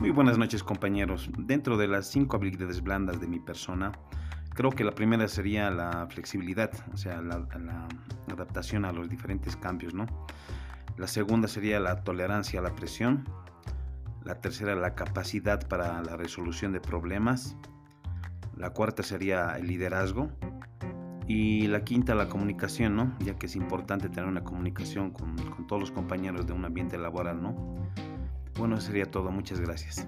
Muy buenas noches compañeros. Dentro de las cinco habilidades blandas de mi persona, creo que la primera sería la flexibilidad, o sea, la, adaptación a los diferentes cambios, ¿no? La segunda sería la tolerancia a la presión. La tercera, la capacidad para la resolución de problemas. La cuarta sería el liderazgo. Y la quinta, la comunicación, ¿no? Ya que es importante tener una comunicación con, con todos los compañeros de un ambiente laboral, ¿no? Bueno, sería todo. Muchas gracias.